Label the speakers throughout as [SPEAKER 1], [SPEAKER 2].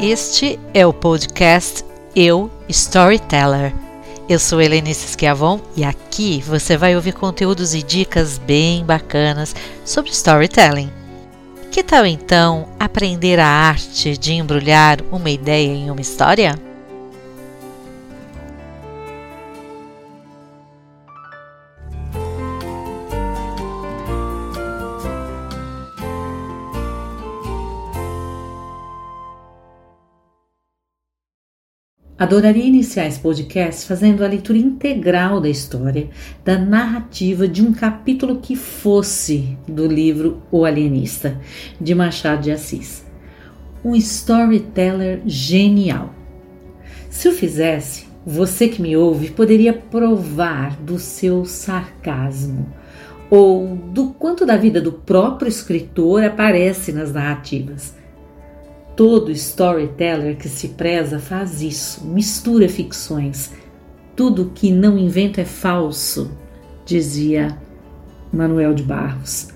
[SPEAKER 1] Este é o podcast Eu Storyteller. Eu sou Helenice Schiavon e aqui você vai ouvir conteúdos e dicas bem bacanas sobre storytelling. Que tal então aprender a arte de embrulhar uma ideia em uma história?
[SPEAKER 2] Adoraria iniciar esse podcast fazendo a leitura integral da história, da narrativa de um capítulo que fosse do livro O Alienista, de Machado de Assis. Um storyteller genial. Se eu fizesse, você que me ouve poderia provar do seu sarcasmo ou do quanto da vida do próprio escritor aparece nas narrativas Todo storyteller que se preza faz isso, mistura ficções. Tudo que não inventa é falso, dizia Manuel de Barros.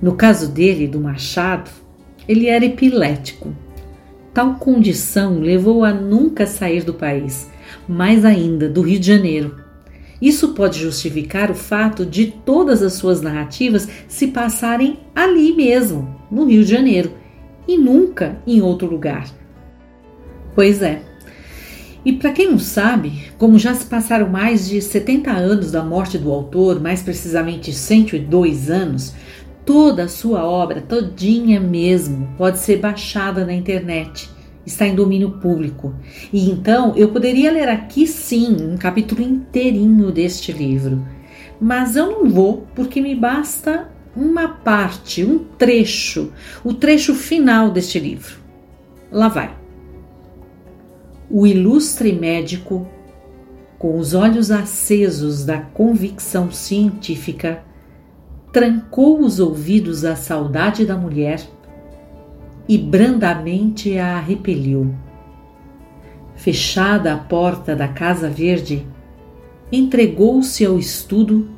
[SPEAKER 2] No caso dele, do Machado, ele era epilético. Tal condição levou a nunca sair do país, mais ainda do Rio de Janeiro. Isso pode justificar o fato de todas as suas narrativas se passarem ali mesmo, no Rio de Janeiro e nunca em outro lugar. Pois é. E para quem não sabe, como já se passaram mais de 70 anos da morte do autor, mais precisamente 102 anos, toda a sua obra, todinha mesmo, pode ser baixada na internet. Está em domínio público. E então eu poderia ler aqui sim um capítulo inteirinho deste livro. Mas eu não vou, porque me basta uma parte, um trecho, o trecho final deste livro. Lá vai. O ilustre médico, com os olhos acesos da convicção científica, trancou os ouvidos à saudade da mulher e brandamente a repeliu. Fechada a porta da Casa Verde, entregou-se ao estudo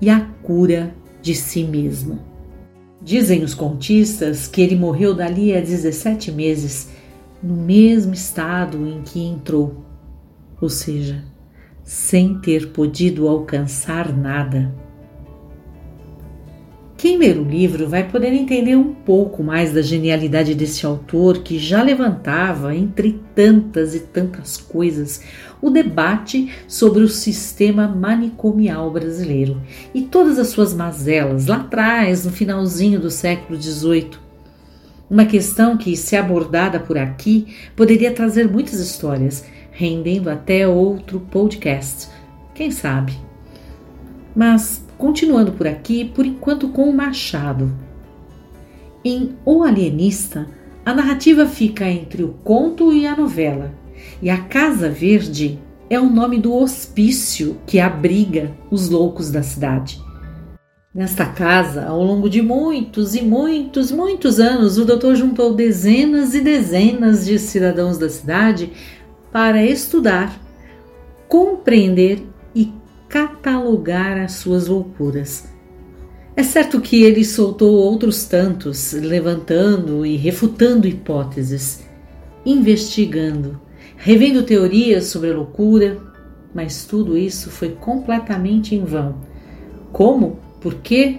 [SPEAKER 2] e à cura de si mesmo. Dizem os contistas que ele morreu dali a 17 meses, no mesmo estado em que entrou, ou seja, sem ter podido alcançar nada. Quem ler o livro vai poder entender um pouco mais da genialidade desse autor que já levantava, entre tantas e tantas coisas, o debate sobre o sistema manicomial brasileiro e todas as suas mazelas lá atrás, no finalzinho do século XVIII. Uma questão que, se abordada por aqui, poderia trazer muitas histórias, rendendo até outro podcast. Quem sabe? Mas Continuando por aqui, por enquanto com o Machado. Em O Alienista, a narrativa fica entre o conto e a novela, e a Casa Verde é o nome do hospício que abriga os loucos da cidade. Nesta casa, ao longo de muitos e muitos, muitos anos, o doutor juntou dezenas e dezenas de cidadãos da cidade para estudar, compreender e catalogar as suas loucuras. É certo que ele soltou outros tantos, levantando e refutando hipóteses, investigando, revendo teorias sobre a loucura, mas tudo isso foi completamente em vão. Como? Por quê?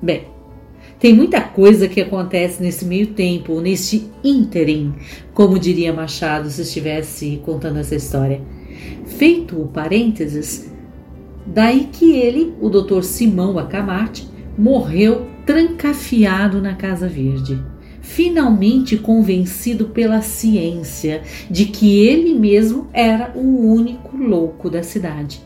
[SPEAKER 2] Bem, tem muita coisa que acontece nesse meio tempo, neste ínterim, como diria Machado se estivesse contando essa história. Feito o parênteses, Daí que ele, o Dr. Simão Acamarte, morreu trancafiado na Casa Verde, finalmente convencido pela ciência de que ele mesmo era o único louco da cidade.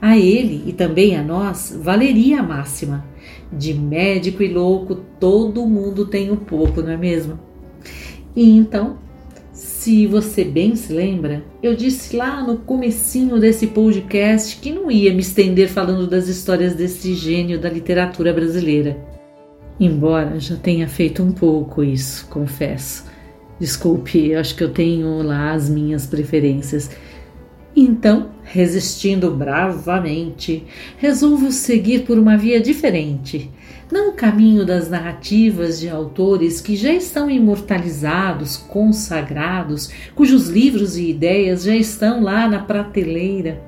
[SPEAKER 2] A ele e também a nós valeria a máxima: de médico e louco todo mundo tem um pouco, não é mesmo? E então se você bem se lembra, eu disse lá no comecinho desse podcast que não ia me estender falando das histórias desse gênio da literatura brasileira. Embora já tenha feito um pouco isso, confesso. Desculpe, acho que eu tenho lá as minhas preferências. Então, resistindo bravamente, resolvo seguir por uma via diferente, não o caminho das narrativas de autores que já estão imortalizados, consagrados, cujos livros e ideias já estão lá na prateleira,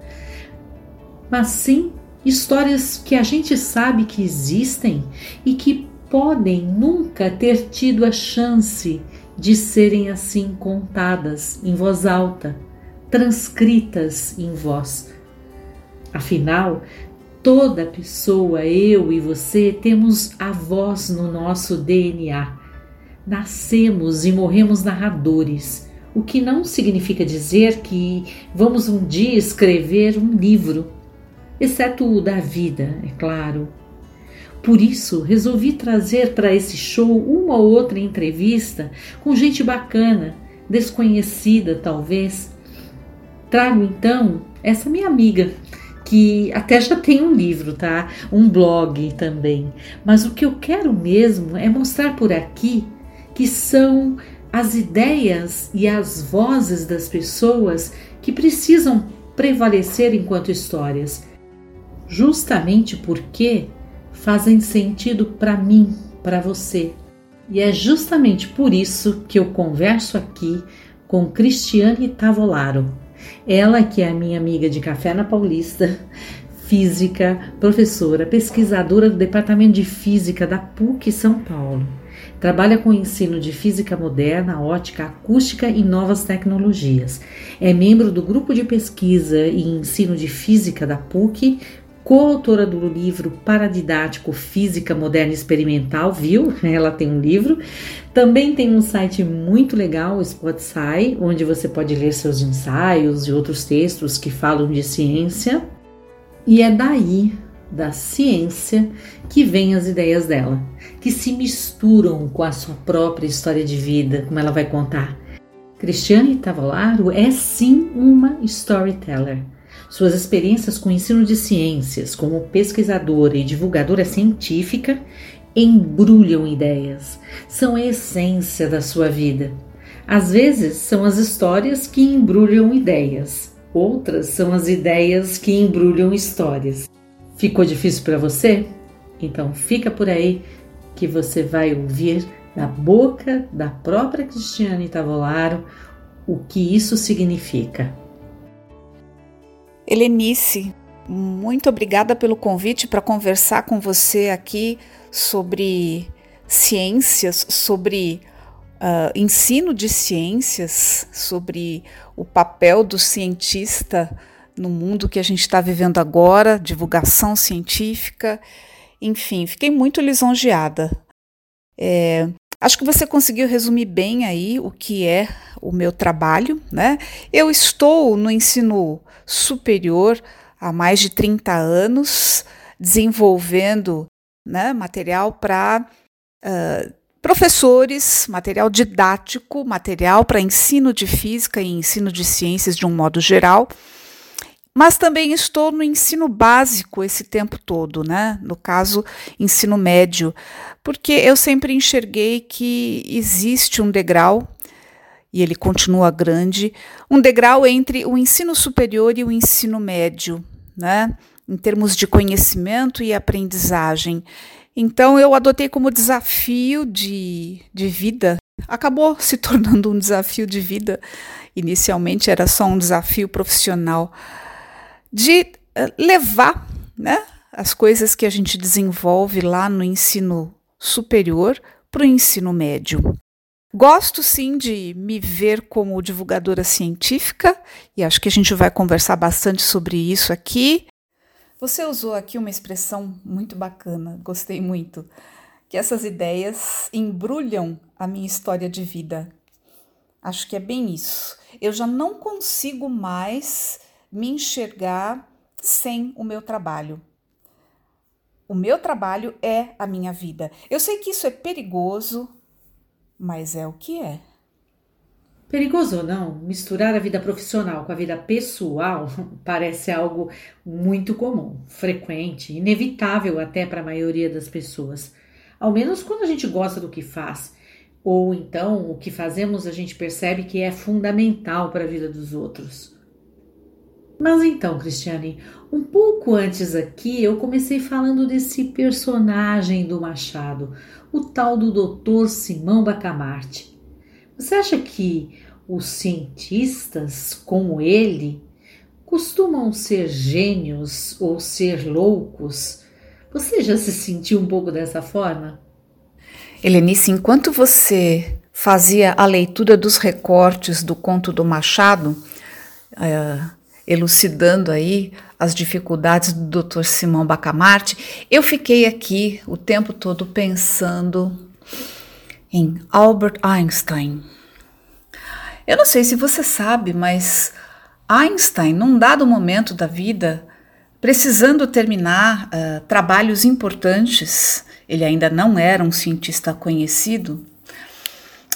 [SPEAKER 2] mas sim histórias que a gente sabe que existem e que podem nunca ter tido a chance de serem assim contadas em voz alta, transcritas em voz. Afinal, toda pessoa, eu e você, temos a voz no nosso DNA. Nascemos e morremos narradores, o que não significa dizer que vamos um dia escrever um livro, exceto o da vida, é claro. Por isso, resolvi trazer para esse show uma ou outra entrevista com gente bacana, desconhecida talvez. Trago então essa minha amiga, que até já tem um livro, tá? Um blog também. Mas o que eu quero mesmo é mostrar por aqui que são as ideias e as vozes das pessoas que precisam prevalecer enquanto histórias. Justamente porque fazem sentido para mim, para você. E é justamente por isso que eu converso aqui com Cristiane Tavolaro. Ela que é a minha amiga de café na Paulista, física, professora, pesquisadora do Departamento de Física da PUC São Paulo. Trabalha com ensino de física moderna, ótica, acústica e novas tecnologias. É membro do grupo de pesquisa e ensino de física da PUC, coautora do livro Paradidático Física Moderna Experimental, viu? Ela tem um livro. Também tem um site muito legal, o Spotify, onde você pode ler seus ensaios e outros textos que falam de ciência. E é daí, da ciência, que vêm as ideias dela, que se misturam com a sua própria história de vida, como ela vai contar. Cristiane Tavolaro é sim uma storyteller suas experiências com o ensino de ciências, como pesquisadora e divulgadora científica, embrulham ideias, são a essência da sua vida. Às vezes são as histórias que embrulham ideias, outras são as ideias que embrulham histórias. Ficou difícil para você? Então fica por aí que você vai ouvir da boca da própria Cristiane Tavolaro o que isso significa.
[SPEAKER 3] Helenice, muito obrigada pelo convite para conversar com você aqui sobre ciências, sobre uh, ensino de ciências, sobre o papel do cientista no mundo que a gente está vivendo agora, divulgação científica, enfim, fiquei muito lisonjeada. É, acho que você conseguiu resumir bem aí o que é o meu trabalho, né? Eu estou no ensino superior há mais de 30 anos, desenvolvendo né, material para uh, professores, material didático, material para ensino de física e ensino de ciências de um modo geral. Mas também estou no ensino básico esse tempo todo, né? No caso, ensino médio, porque eu sempre enxerguei que existe um degrau e ele continua grande, um degrau entre o ensino superior e o ensino médio, né? em termos de conhecimento e aprendizagem. Então, eu adotei como desafio de, de vida, acabou se tornando um desafio de vida, inicialmente era só um desafio profissional, de eh, levar né, as coisas que a gente desenvolve lá no ensino superior para o ensino médio. Gosto sim de me ver como divulgadora científica e acho que a gente vai conversar bastante sobre isso aqui. Você usou aqui uma expressão muito bacana, gostei muito, que essas ideias embrulham a minha história de vida. Acho que é bem isso. Eu já não consigo mais me enxergar sem o meu trabalho. O meu trabalho é a minha vida. Eu sei que isso é perigoso, mas é o que é.
[SPEAKER 2] Perigoso ou não, misturar a vida profissional com a vida pessoal parece algo muito comum, frequente, inevitável até para a maioria das pessoas. Ao menos quando a gente gosta do que faz, ou então o que fazemos a gente percebe que é fundamental para a vida dos outros. Mas então, Cristiane, um pouco antes aqui eu comecei falando desse personagem do Machado, o tal do Dr. Simão Bacamarte. Você acha que os cientistas, como ele, costumam ser gênios ou ser loucos? Você já se sentiu um pouco dessa forma?
[SPEAKER 3] Helenice, enquanto você fazia a leitura dos recortes do conto do Machado, uh, elucidando aí as dificuldades do Dr. Simão Bacamarte, eu fiquei aqui o tempo todo pensando em Albert Einstein. Eu não sei se você sabe, mas Einstein, num dado momento da vida, precisando terminar uh, trabalhos importantes, ele ainda não era um cientista conhecido,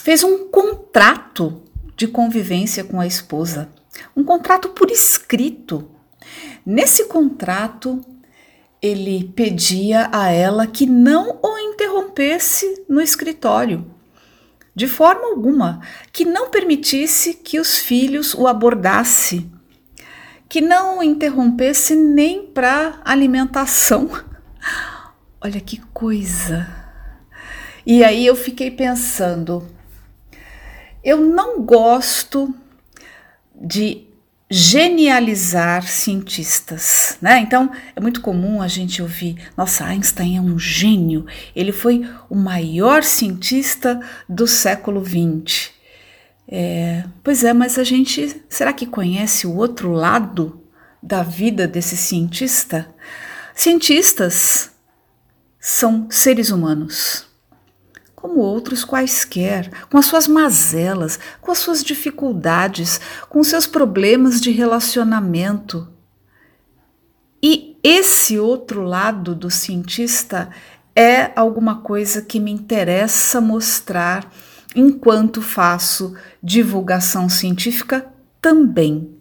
[SPEAKER 3] fez um contrato de convivência com a esposa um contrato por escrito. Nesse contrato, ele pedia a ela que não o interrompesse no escritório, de forma alguma, que não permitisse que os filhos o abordasse, que não o interrompesse nem para alimentação. Olha que coisa! E aí eu fiquei pensando, eu não gosto de genializar cientistas, né? Então é muito comum a gente ouvir: nossa, Einstein é um gênio, ele foi o maior cientista do século XX. É, pois é, mas a gente será que conhece o outro lado da vida desse cientista? Cientistas são seres humanos como outros quaisquer, com as suas mazelas, com as suas dificuldades, com seus problemas de relacionamento. E esse outro lado do cientista é alguma coisa que me interessa mostrar enquanto faço divulgação científica também.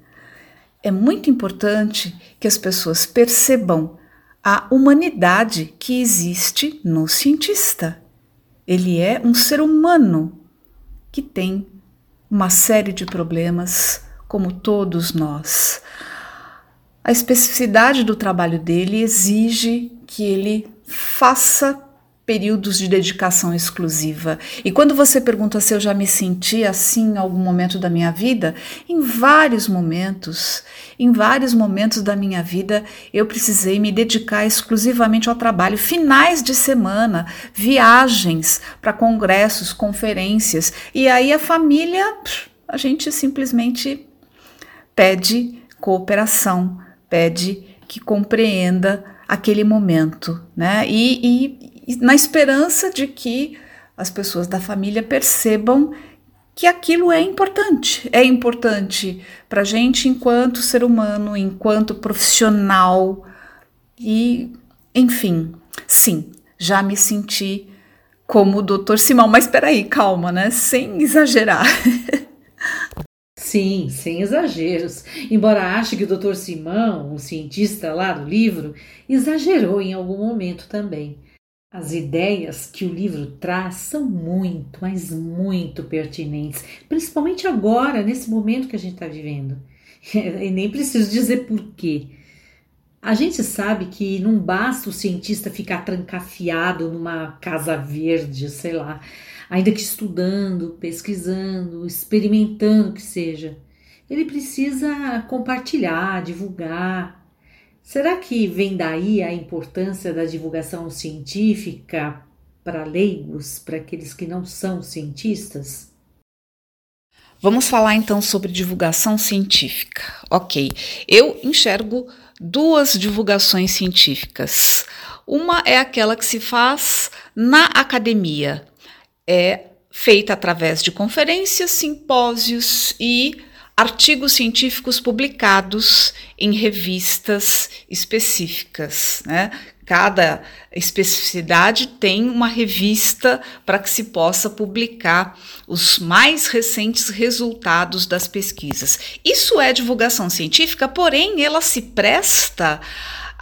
[SPEAKER 3] É muito importante que as pessoas percebam a humanidade que existe no cientista. Ele é um ser humano que tem uma série de problemas, como todos nós. A especificidade do trabalho dele exige que ele faça períodos de dedicação exclusiva. E quando você pergunta se eu já me senti assim em algum momento da minha vida, em vários momentos, em vários momentos da minha vida, eu precisei me dedicar exclusivamente ao trabalho. Finais de semana, viagens para congressos, conferências. E aí a família, a gente simplesmente pede cooperação, pede que compreenda aquele momento, né? E, e, na esperança de que as pessoas da família percebam que aquilo é importante. É importante para a gente enquanto ser humano, enquanto profissional. E, enfim, sim, já me senti como o doutor Simão. Mas espera aí, calma, né? Sem exagerar.
[SPEAKER 2] Sim, sem exageros. Embora ache que o doutor Simão, o cientista lá do livro, exagerou em algum momento também. As ideias que o livro traz são muito, mas muito pertinentes, principalmente agora, nesse momento que a gente está vivendo. E nem preciso dizer porquê. A gente sabe que não basta o cientista ficar trancafiado numa casa verde, sei lá, ainda que estudando, pesquisando, experimentando que seja. Ele precisa compartilhar, divulgar, Será que vem daí a importância da divulgação científica para leigos, para aqueles que não são cientistas?
[SPEAKER 3] Vamos falar então sobre divulgação científica. Ok, eu enxergo duas divulgações científicas. Uma é aquela que se faz na academia, é feita através de conferências, simpósios e artigos científicos publicados em revistas específicas. Né? Cada especificidade tem uma revista para que se possa publicar os mais recentes resultados das pesquisas. Isso é divulgação científica, porém, ela se presta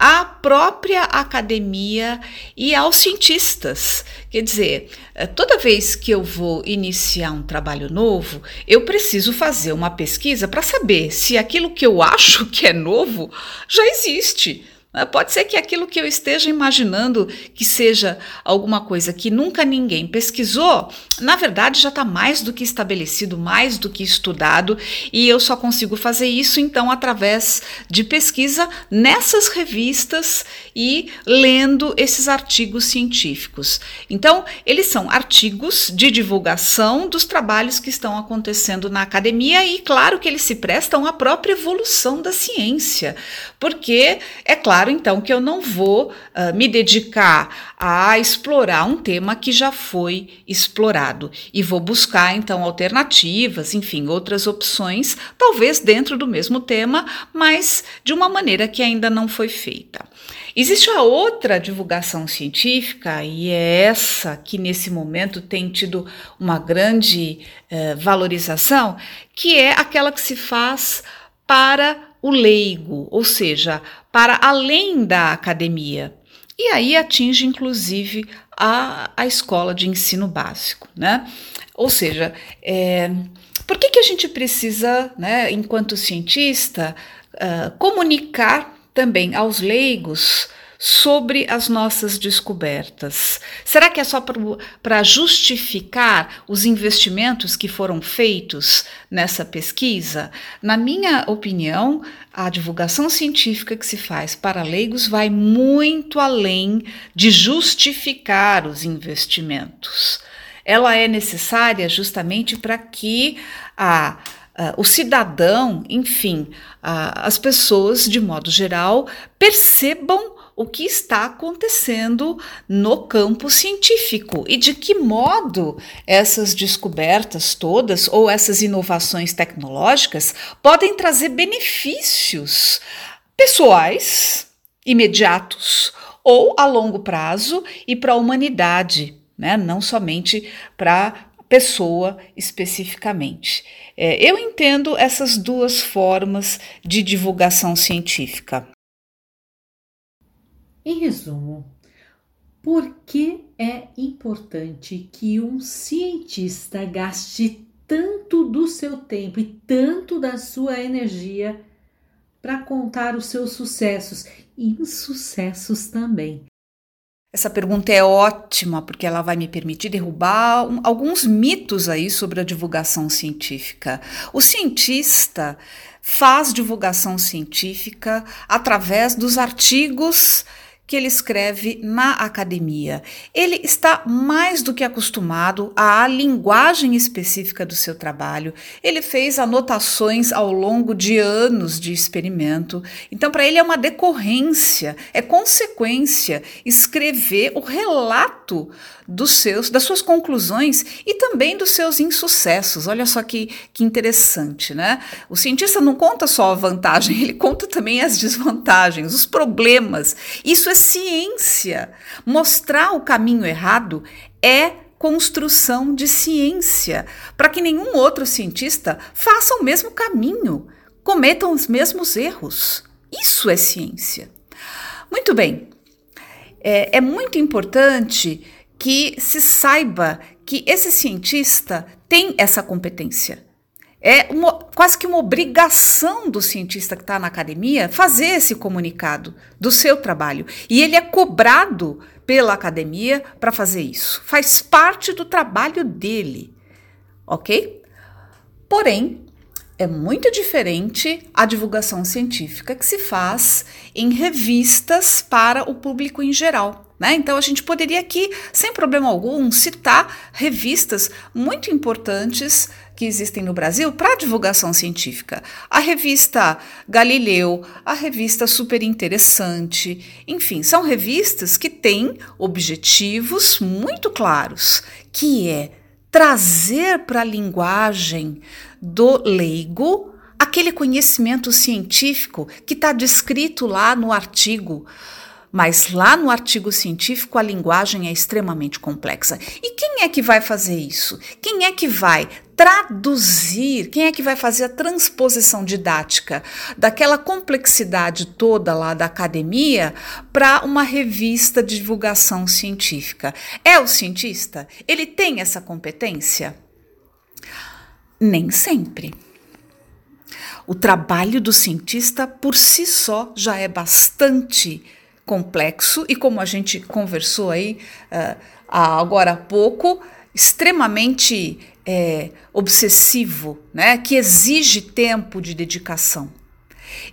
[SPEAKER 3] à própria academia e aos cientistas. Quer dizer, eh, toda vez que eu vou iniciar um trabalho novo, eu preciso fazer uma pesquisa para saber se aquilo que eu acho que é novo já existe. Pode ser que aquilo que eu esteja imaginando que seja alguma coisa que nunca ninguém pesquisou, na verdade já está mais do que estabelecido, mais do que estudado, e eu só consigo fazer isso então através de pesquisa nessas revistas e lendo esses artigos científicos. Então, eles são artigos de divulgação dos trabalhos que estão acontecendo na academia e, claro, que eles se prestam à própria evolução da ciência, porque é claro então que eu não vou uh, me dedicar a explorar um tema que já foi explorado e vou buscar então alternativas, enfim, outras opções, talvez dentro do mesmo tema, mas de uma maneira que ainda não foi feita. Existe a outra divulgação científica, e é essa que nesse momento tem tido uma grande eh, valorização, que é aquela que se faz para o leigo, ou seja, para além da academia. E aí atinge inclusive a, a escola de ensino básico, né? Ou seja, é, por que, que a gente precisa, né, enquanto cientista, uh, comunicar também aos leigos sobre as nossas descobertas? Será que é só para justificar os investimentos que foram feitos nessa pesquisa? Na minha opinião, a divulgação científica que se faz para leigos vai muito além de justificar os investimentos. Ela é necessária justamente para que a Uh, o cidadão, enfim, uh, as pessoas de modo geral percebam o que está acontecendo no campo científico e de que modo essas descobertas todas ou essas inovações tecnológicas podem trazer benefícios pessoais, imediatos ou a longo prazo e para a humanidade, né? não somente para pessoa especificamente. É, eu entendo essas duas formas de divulgação científica.
[SPEAKER 2] Em resumo, por que é importante que um cientista gaste tanto do seu tempo e tanto da sua energia para contar os seus sucessos e insucessos também?
[SPEAKER 3] Essa pergunta é ótima porque ela vai me permitir derrubar um, alguns mitos aí sobre a divulgação científica. O cientista faz divulgação científica através dos artigos que ele escreve na academia. Ele está mais do que acostumado à linguagem específica do seu trabalho. Ele fez anotações ao longo de anos de experimento. Então, para ele é uma decorrência, é consequência escrever o relato dos seus, das suas conclusões e também dos seus insucessos. Olha só que, que interessante, né? O cientista não conta só a vantagem, ele conta também as desvantagens, os problemas. Isso é ciência. Mostrar o caminho errado é construção de ciência, para que nenhum outro cientista faça o mesmo caminho, cometam os mesmos erros. Isso é ciência. Muito bem. É, é muito importante que se saiba que esse cientista tem essa competência. É uma, quase que uma obrigação do cientista que está na academia fazer esse comunicado do seu trabalho. E ele é cobrado pela academia para fazer isso. Faz parte do trabalho dele, ok? Porém, é muito diferente a divulgação científica que se faz em revistas para o público em geral. Né? Então, a gente poderia aqui, sem problema algum, citar revistas muito importantes que existem no Brasil para divulgação científica. A revista Galileu, a revista Super Interessante, enfim, são revistas que têm objetivos muito claros, que é trazer para a linguagem do leigo aquele conhecimento científico que está descrito lá no artigo mas lá no artigo científico a linguagem é extremamente complexa. E quem é que vai fazer isso? Quem é que vai traduzir, quem é que vai fazer a transposição didática daquela complexidade toda lá da academia para uma revista de divulgação científica? É o cientista? Ele tem essa competência? Nem sempre. O trabalho do cientista por si só já é bastante complexo e, como a gente conversou aí uh, agora há pouco, extremamente é, obsessivo, né, que exige tempo de dedicação.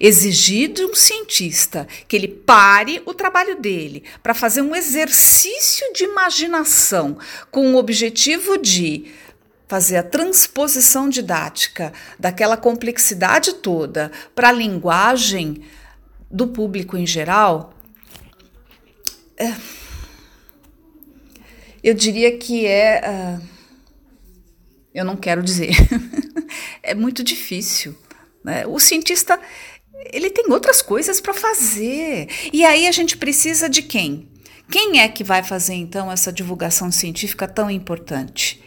[SPEAKER 3] Exigir de um cientista que ele pare o trabalho dele para fazer um exercício de imaginação com o objetivo de fazer a transposição didática daquela complexidade toda para a linguagem do público em geral, eu diria que é. Uh, eu não quero dizer. é muito difícil. Né? O cientista ele tem outras coisas para fazer. E aí a gente precisa de quem? Quem é que vai fazer então essa divulgação científica tão importante?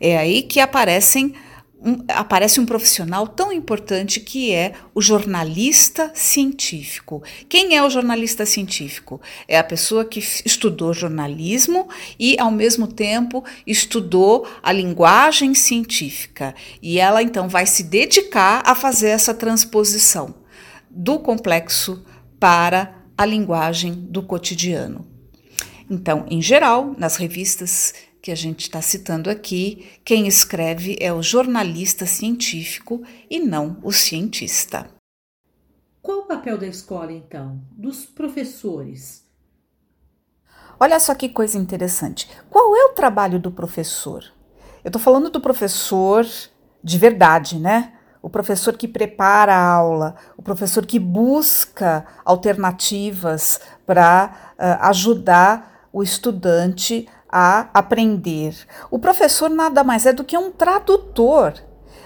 [SPEAKER 3] É aí que aparecem um, aparece um profissional tão importante que é o jornalista científico. Quem é o jornalista científico? É a pessoa que estudou jornalismo e, ao mesmo tempo, estudou a linguagem científica. E ela então vai se dedicar a fazer essa transposição do complexo para a linguagem do cotidiano. Então, em geral, nas revistas que a gente está citando aqui, quem escreve é o jornalista científico e não o cientista.
[SPEAKER 2] Qual o papel da escola, então, dos professores?
[SPEAKER 3] Olha só que coisa interessante. Qual é o trabalho do professor? Eu estou falando do professor de verdade, né? O professor que prepara a aula, o professor que busca alternativas para uh, ajudar o estudante a aprender. O professor nada mais é do que um tradutor.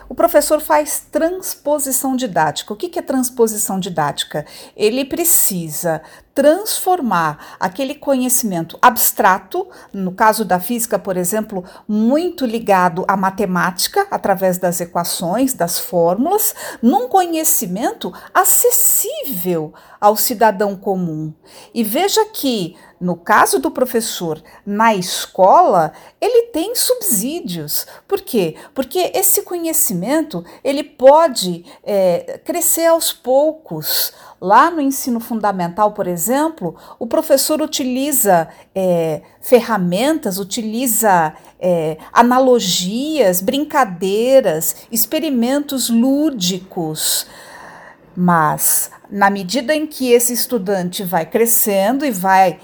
[SPEAKER 3] O professor faz transposição didática. O que é transposição didática? Ele precisa transformar aquele conhecimento abstrato, no caso da física, por exemplo, muito ligado à matemática, através das equações, das fórmulas, num conhecimento acessível ao cidadão comum. E veja que no caso do professor na escola, ele tem subsídios. Por quê? Porque esse conhecimento ele pode é, crescer aos poucos. Lá no ensino fundamental, por exemplo, o professor utiliza é, ferramentas, utiliza é, analogias, brincadeiras, experimentos lúdicos. Mas na medida em que esse estudante vai crescendo e vai uh,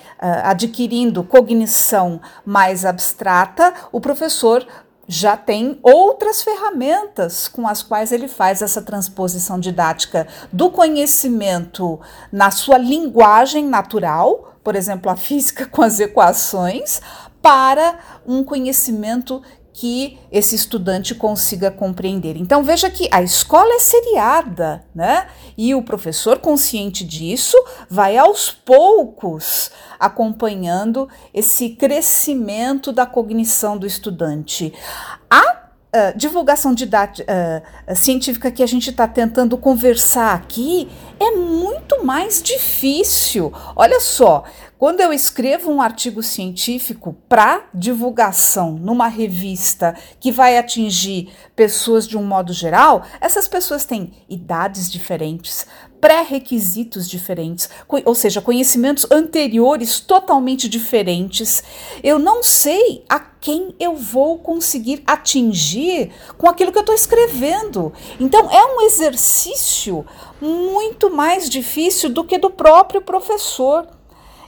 [SPEAKER 3] adquirindo cognição mais abstrata, o professor já tem outras ferramentas com as quais ele faz essa transposição didática do conhecimento na sua linguagem natural, por exemplo, a física com as equações, para um conhecimento que esse estudante consiga compreender. Então veja que a escola é seriada, né? E o professor consciente disso vai aos poucos acompanhando esse crescimento da cognição do estudante. A Uh, divulgação didática, uh, científica que a gente está tentando conversar aqui é muito mais difícil. Olha só, quando eu escrevo um artigo científico para divulgação numa revista que vai atingir pessoas de um modo geral, essas pessoas têm idades diferentes, pré-requisitos diferentes, ou seja, conhecimentos anteriores totalmente diferentes. Eu não sei a quem eu vou conseguir atingir com aquilo que eu estou escrevendo. Então, é um exercício muito mais difícil do que do próprio professor.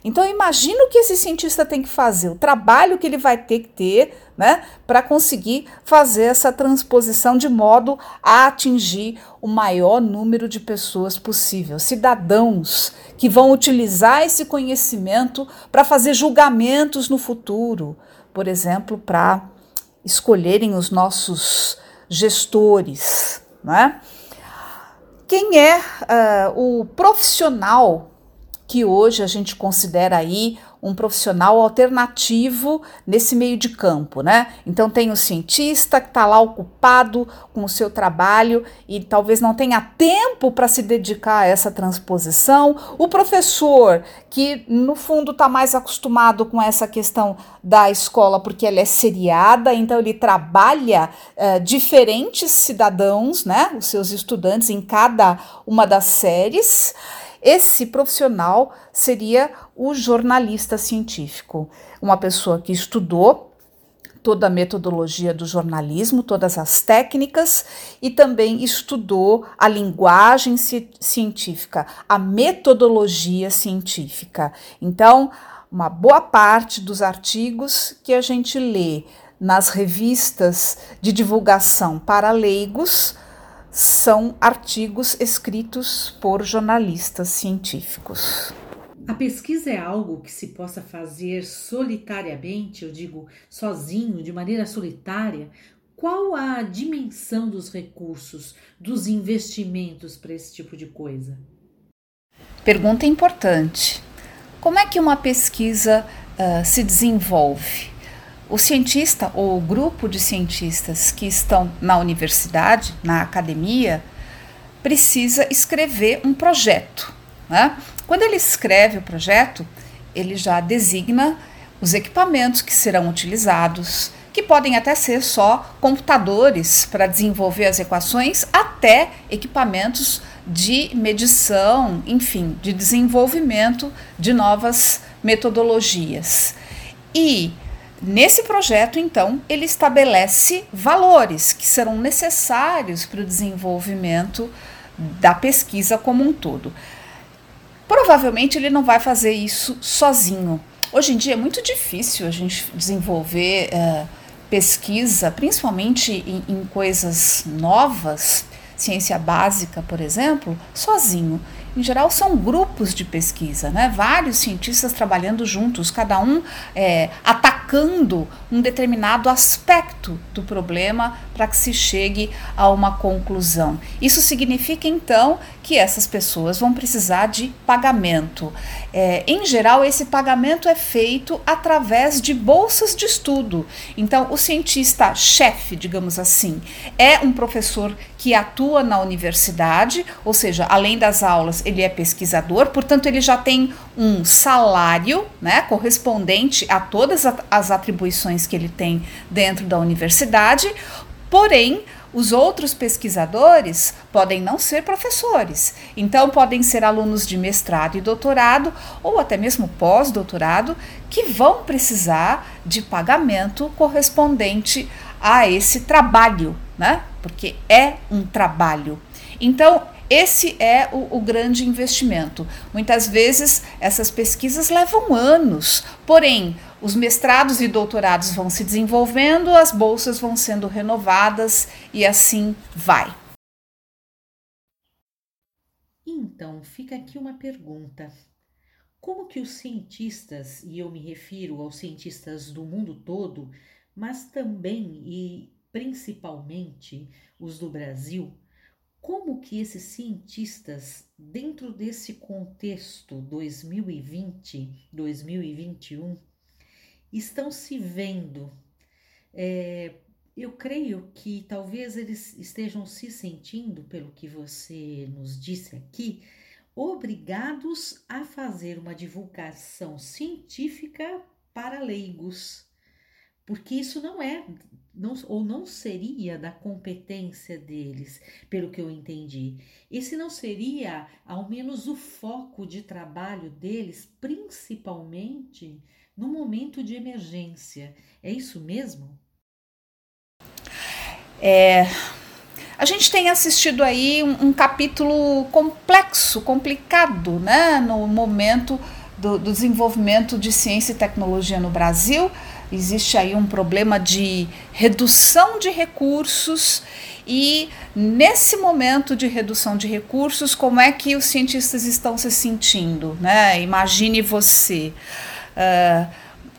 [SPEAKER 3] Então imagina o que esse cientista tem que fazer, o trabalho que ele vai ter que ter, né, para conseguir fazer essa transposição de modo a atingir o maior número de pessoas possível, cidadãos que vão utilizar esse conhecimento para fazer julgamentos no futuro, por exemplo, para escolherem os nossos gestores, né? Quem é uh, o profissional que hoje a gente considera aí um profissional alternativo nesse meio de campo, né? Então tem o cientista que está lá ocupado com o seu trabalho e talvez não tenha tempo para se dedicar a essa transposição, o professor que no fundo está mais acostumado com essa questão da escola porque ela é seriada, então ele trabalha uh, diferentes cidadãos, né? Os seus estudantes em cada uma das séries. Esse profissional seria o jornalista científico, uma pessoa que estudou toda a metodologia do jornalismo, todas as técnicas e também estudou a linguagem ci científica, a metodologia científica. Então, uma boa parte dos artigos que a gente lê nas revistas de divulgação para leigos são artigos escritos por jornalistas científicos.
[SPEAKER 2] A pesquisa é algo que se possa fazer solitariamente, eu digo sozinho, de maneira solitária. Qual a dimensão dos recursos, dos investimentos para esse tipo de coisa?
[SPEAKER 3] Pergunta importante. Como é que uma pesquisa uh, se desenvolve? O cientista ou o grupo de cientistas que estão na universidade, na academia, precisa escrever um projeto. Né? Quando ele escreve o projeto, ele já designa os equipamentos que serão utilizados, que podem até ser só computadores para desenvolver as equações, até equipamentos de medição, enfim, de desenvolvimento de novas metodologias. E Nesse projeto, então, ele estabelece valores que serão necessários para o desenvolvimento da pesquisa como um todo. Provavelmente ele não vai fazer isso sozinho. Hoje em dia é muito difícil a gente desenvolver uh, pesquisa, principalmente em, em coisas novas, ciência básica, por exemplo, sozinho. Em geral, são grupos de pesquisa, né? vários cientistas trabalhando juntos, cada um é, atacando um determinado aspecto do problema para que se chegue a uma conclusão. Isso significa, então, que essas pessoas vão precisar de pagamento. É, em geral, esse pagamento é feito através de bolsas de estudo. Então, o cientista-chefe, digamos assim, é um professor que atua na universidade, ou seja, além das aulas, ele é pesquisador, portanto, ele já tem um salário né, correspondente a todas as atribuições que ele tem dentro da universidade, porém, os outros pesquisadores podem não ser professores, então podem ser alunos de mestrado e doutorado, ou até mesmo pós-doutorado, que vão precisar de pagamento correspondente a esse trabalho, né? Porque é um trabalho. Então, esse é o, o, grande investimento. Muitas vezes essas pesquisas levam anos, porém, os mestrados e doutorados vão se desenvolvendo, as bolsas vão sendo renovadas e assim vai.
[SPEAKER 2] Então, fica aqui uma pergunta. Como que os cientistas, e eu me refiro aos cientistas do mundo todo, mas também e principalmente os do Brasil, como que esses cientistas, dentro desse contexto 2020, 2021, estão se vendo? É, eu creio que talvez eles estejam se sentindo, pelo que você nos disse aqui, obrigados a fazer uma divulgação científica para leigos, porque isso não é não, ou não seria da competência deles, pelo que eu entendi. Esse não seria, ao menos, o foco de trabalho deles, principalmente no momento de emergência. É isso mesmo?
[SPEAKER 3] É, a gente tem assistido aí um, um capítulo complexo, complicado, né, no momento do, do desenvolvimento de ciência e tecnologia no Brasil existe aí um problema de redução de recursos e nesse momento de redução de recursos, como é que os cientistas estão se sentindo? Né? Imagine você. Uh,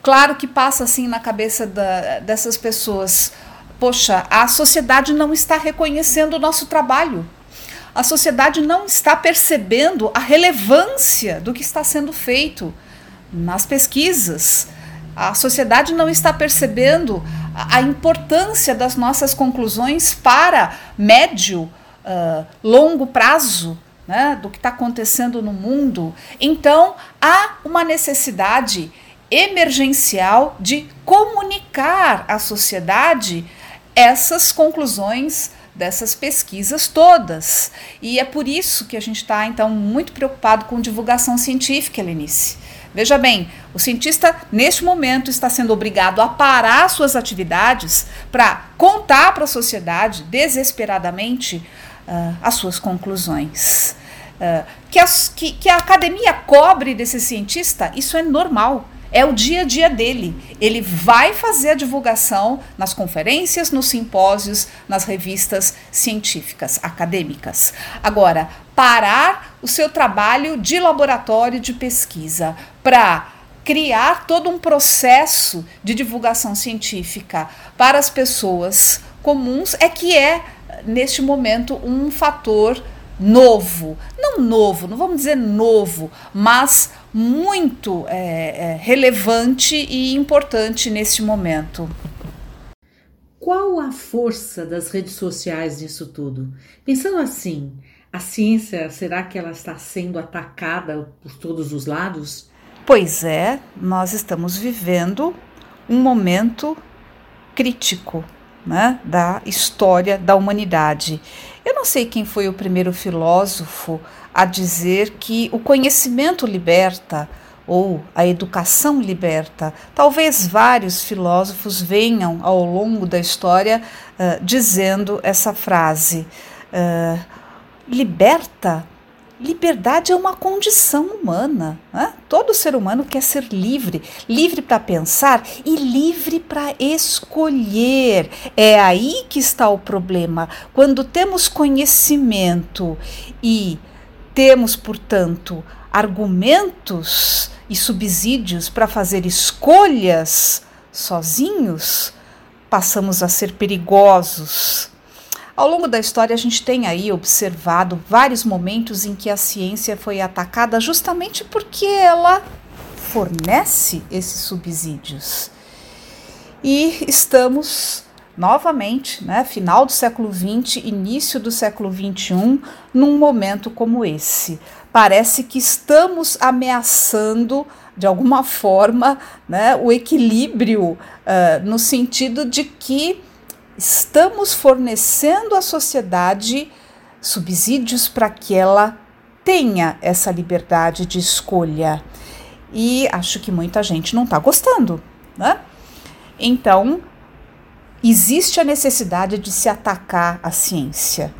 [SPEAKER 3] claro que passa assim na cabeça da, dessas pessoas. Poxa, a sociedade não está reconhecendo o nosso trabalho. A sociedade não está percebendo a relevância do que está sendo feito nas pesquisas. A sociedade não está percebendo a, a importância das nossas conclusões para médio, uh, longo prazo né, do que está acontecendo no mundo. Então, há uma necessidade emergencial de comunicar à sociedade essas conclusões dessas pesquisas todas. E é por isso que a gente está, então, muito preocupado com divulgação científica, Lenice. Veja bem, o cientista, neste momento, está sendo obrigado a parar suas atividades para contar para a sociedade, desesperadamente, uh, as suas conclusões. Uh, que, as, que, que a academia cobre desse cientista, isso é normal é o dia a dia dele. Ele vai fazer a divulgação nas conferências, nos simpósios, nas revistas científicas, acadêmicas. Agora, parar o seu trabalho de laboratório de pesquisa para criar todo um processo de divulgação científica para as pessoas comuns é que é, neste momento, um fator novo. Não novo, não vamos dizer novo, mas muito é, é, relevante e importante neste momento.
[SPEAKER 2] Qual a força das redes sociais nisso tudo? Pensando assim, a ciência, será que ela está sendo atacada por todos os lados?
[SPEAKER 3] Pois é, nós estamos vivendo um momento crítico né, da história da humanidade. Eu não sei quem foi o primeiro filósofo a dizer que o conhecimento liberta ou a educação liberta. Talvez vários filósofos venham ao longo da história uh, dizendo essa frase. Uh, liberta Liberdade é uma condição humana. Né? Todo ser humano quer ser livre, livre para pensar e livre para escolher. É aí que está o problema. Quando temos conhecimento e temos, portanto, argumentos e subsídios para fazer escolhas sozinhos, passamos a ser perigosos ao longo da história, a gente tem aí observado vários momentos em que a ciência foi atacada justamente porque ela fornece esses subsídios. E estamos novamente, né, final do século XX, início do século XXI, num momento como esse. Parece que estamos ameaçando, de alguma forma, né, o equilíbrio uh, no sentido de que estamos fornecendo à sociedade subsídios para que ela tenha essa liberdade de escolha. E acho que muita gente não está gostando, né? Então, existe a necessidade de se atacar a ciência.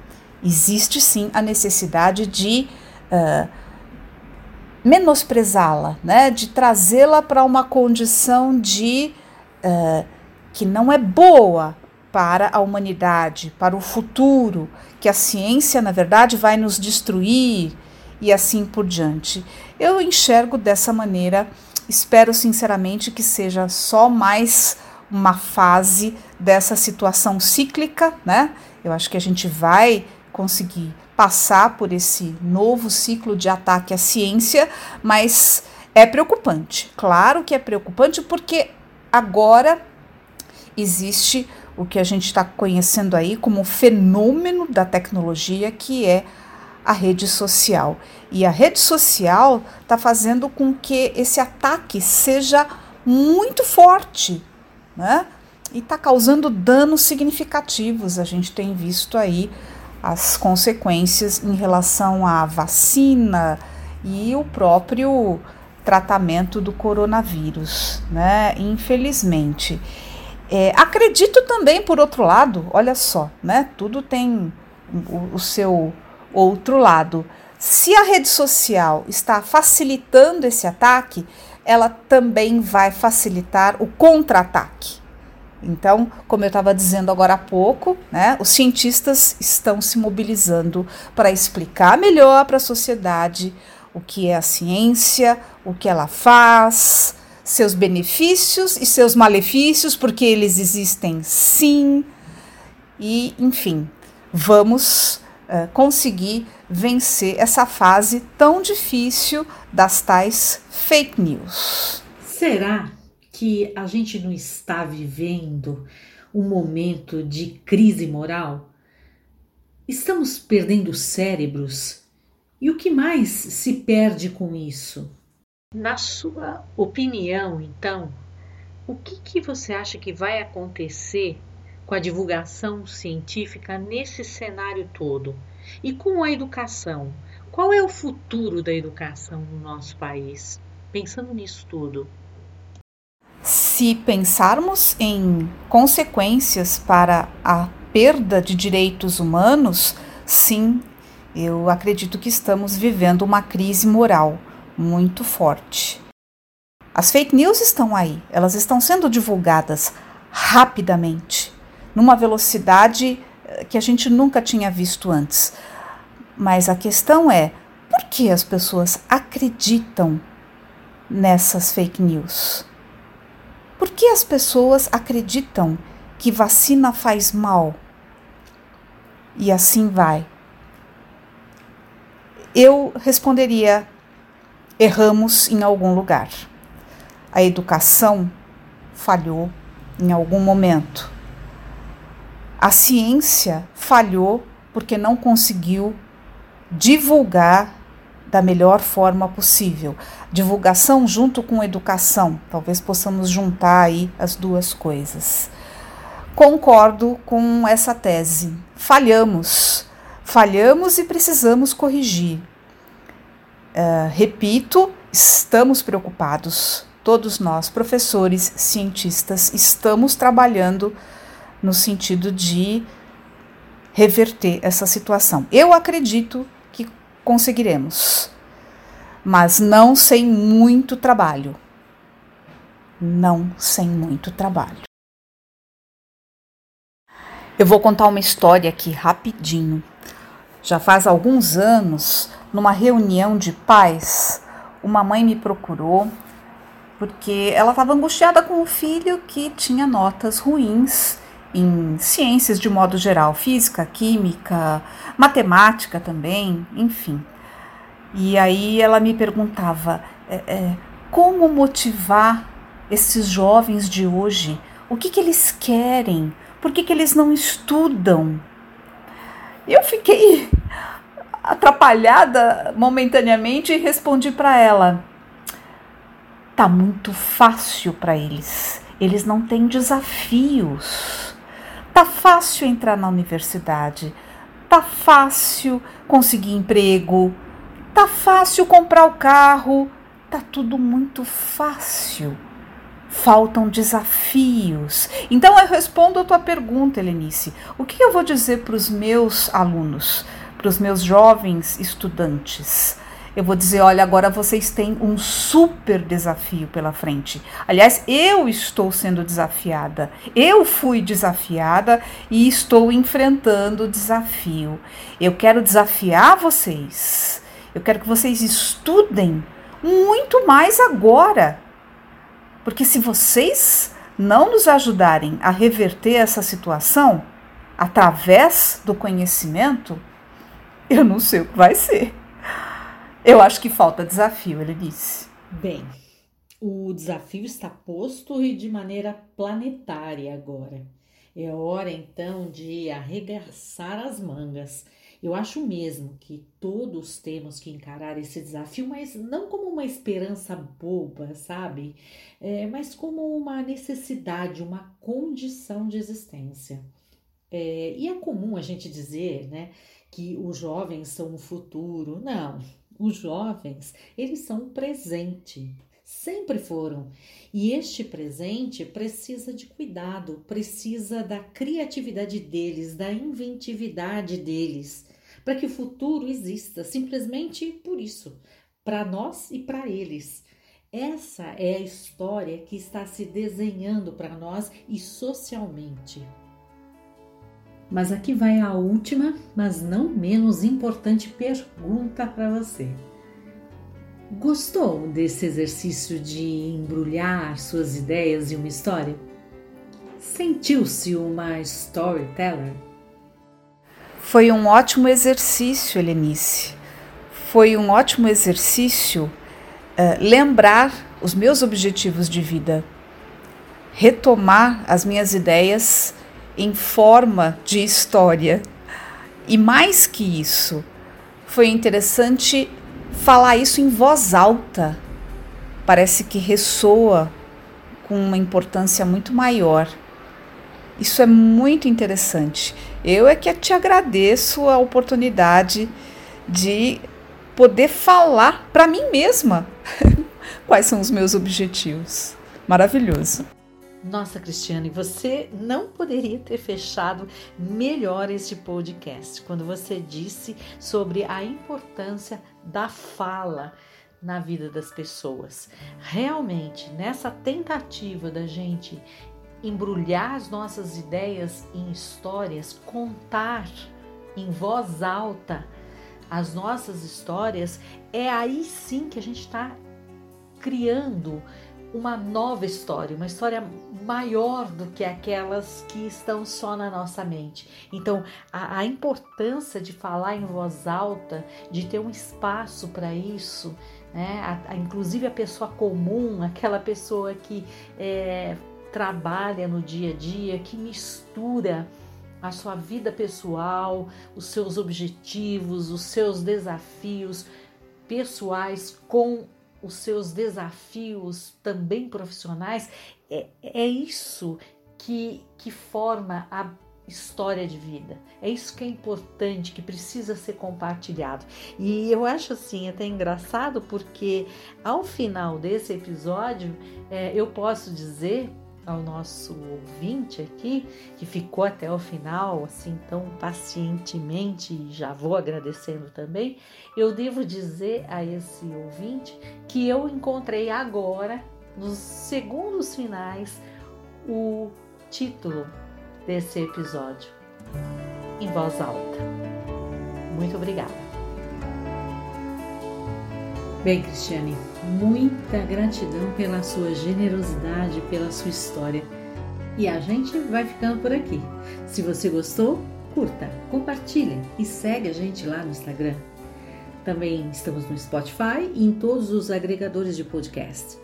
[SPEAKER 3] Existe sim a necessidade de uh, menosprezá-la, né? de trazê-la para uma condição de uh, que não é boa para a humanidade, para o futuro, que a ciência, na verdade, vai nos destruir e assim por diante. Eu enxergo dessa maneira, espero sinceramente que seja só mais uma fase dessa situação cíclica, né? Eu acho que a gente vai conseguir passar por esse novo ciclo de ataque à ciência, mas é preocupante. Claro que é preocupante porque agora existe o que a gente está conhecendo aí como fenômeno da tecnologia, que é a rede social. E a rede social está fazendo com que esse ataque seja muito forte, né? E está causando danos significativos. A gente tem visto aí as consequências em relação à vacina e o próprio tratamento do coronavírus, né? Infelizmente. É, acredito também, por outro lado, olha só, né? Tudo tem o, o seu outro lado. Se a rede social está facilitando esse ataque, ela também vai facilitar o contra-ataque. Então, como eu estava dizendo agora há pouco, né, os cientistas estão se mobilizando para explicar melhor para a sociedade o que é a ciência, o que ela faz, seus benefícios e seus malefícios, porque eles existem sim. E, enfim, vamos uh, conseguir vencer essa fase tão difícil das tais fake news.
[SPEAKER 2] Será que a gente não está vivendo um momento de crise moral? Estamos perdendo cérebros? E o que mais se perde com isso? Na sua opinião, então, o que, que você acha que vai acontecer com a divulgação científica nesse cenário todo? E com a educação? Qual é o futuro da educação no nosso país? Pensando nisso tudo.
[SPEAKER 3] Se pensarmos em consequências para a perda de direitos humanos, sim, eu acredito que estamos vivendo uma crise moral muito forte. As fake news estão aí, elas estão sendo divulgadas rapidamente, numa velocidade eh, que a gente nunca tinha visto antes. Mas a questão é: por que as pessoas acreditam nessas fake news? Por que as pessoas acreditam que vacina faz mal? E assim vai. Eu responderia: erramos em algum lugar. A educação falhou em algum momento. A ciência falhou porque não conseguiu divulgar da melhor forma possível. Divulgação junto com educação, talvez possamos juntar aí as duas coisas. Concordo com essa tese. Falhamos, falhamos e precisamos corrigir. Uh, repito, estamos preocupados, todos nós, professores, cientistas, estamos trabalhando no sentido de reverter essa situação. Eu acredito que conseguiremos, mas não sem muito trabalho. Não sem muito trabalho. Eu vou contar uma história aqui rapidinho. Já faz alguns anos, numa reunião de pais, uma mãe me procurou porque ela estava angustiada com o filho que tinha notas ruins em ciências de modo geral, física, química, matemática também, enfim. E aí ela me perguntava é, é, como motivar esses jovens de hoje, o que, que eles querem, por que, que eles não estudam. Eu fiquei atrapalhada momentaneamente e respondi para ela: tá muito fácil para eles, eles não têm desafios. Tá fácil entrar na universidade, tá fácil conseguir emprego, tá fácil comprar o carro, tá tudo muito fácil. Faltam desafios. Então eu respondo a tua pergunta, Helenice. O que eu vou dizer para os meus alunos, para os meus jovens estudantes? eu vou dizer: olha, agora vocês têm um super desafio pela frente. Aliás, eu estou sendo desafiada. Eu fui desafiada e estou enfrentando o desafio. Eu quero desafiar vocês. Eu quero que vocês estudem muito mais agora. Porque se vocês não nos ajudarem a reverter essa situação através do conhecimento, eu não sei o que vai ser. Eu acho que falta desafio, ele disse.
[SPEAKER 2] Bem, o desafio está posto e de maneira planetária agora. É hora então de arregaçar as mangas. Eu acho mesmo que todos temos que encarar esse desafio, mas não como uma esperança boba, sabe? É, mas como uma necessidade, uma condição de existência. É, e é comum a gente dizer, né, que os jovens são o futuro. Não, os jovens, eles são um presente, sempre foram. E este presente precisa de cuidado, precisa da criatividade deles, da inventividade deles, para que o futuro exista, simplesmente por isso, para nós e para eles. Essa é a história que está se desenhando para nós e socialmente. Mas aqui vai a última, mas não menos importante pergunta para você. Gostou desse exercício de embrulhar suas ideias em uma história? Sentiu-se uma storyteller?
[SPEAKER 3] Foi um ótimo exercício, Helenice. Foi um ótimo exercício uh, lembrar os meus objetivos de vida, retomar as minhas ideias em forma de história. E mais que isso, foi interessante falar isso em voz alta. Parece que ressoa com uma importância muito maior. Isso é muito interessante. Eu é que te agradeço a oportunidade de poder falar para mim mesma quais são os meus objetivos. Maravilhoso.
[SPEAKER 2] Nossa, Cristiane, você não poderia ter fechado melhor este podcast quando você disse sobre a importância da fala na vida das pessoas. Realmente, nessa tentativa da gente embrulhar as nossas ideias em histórias, contar em voz alta as nossas histórias, é aí sim que a gente está criando uma nova história, uma história maior do que aquelas que estão só na nossa mente. Então, a, a importância de falar em voz alta, de ter um espaço para isso, né? A, a, inclusive a pessoa comum, aquela pessoa que é, trabalha no dia a dia, que mistura a sua vida pessoal, os seus objetivos, os seus desafios pessoais com os seus desafios também profissionais, é, é isso que, que forma a história de vida. É isso que é importante, que precisa ser compartilhado. E eu acho assim até engraçado porque ao final desse episódio é, eu posso dizer ao nosso ouvinte aqui, que ficou até o final, assim, tão pacientemente, e já vou agradecendo também, eu devo dizer a esse ouvinte que eu encontrei agora, nos segundos finais, o título desse episódio, em voz alta. Muito obrigada. Bem, Cristiane, muita gratidão pela sua generosidade, pela sua história. E a gente vai ficando por aqui. Se você gostou, curta, compartilha e segue a gente lá no Instagram. Também estamos no Spotify e em todos os agregadores de podcast.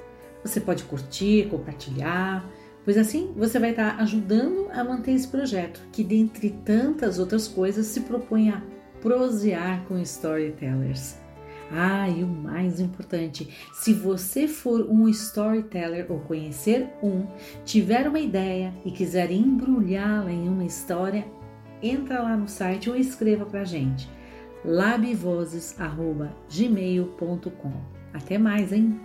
[SPEAKER 2] Você pode curtir, compartilhar, pois assim você vai estar ajudando a manter esse projeto, que dentre tantas outras coisas se propõe a prosear com storytellers. Ah, e o mais importante, se você for um storyteller ou conhecer um, tiver uma ideia e quiser embrulhá-la em uma história, entra lá no site ou escreva para a gente labvozes@gmail.com. Até mais, hein?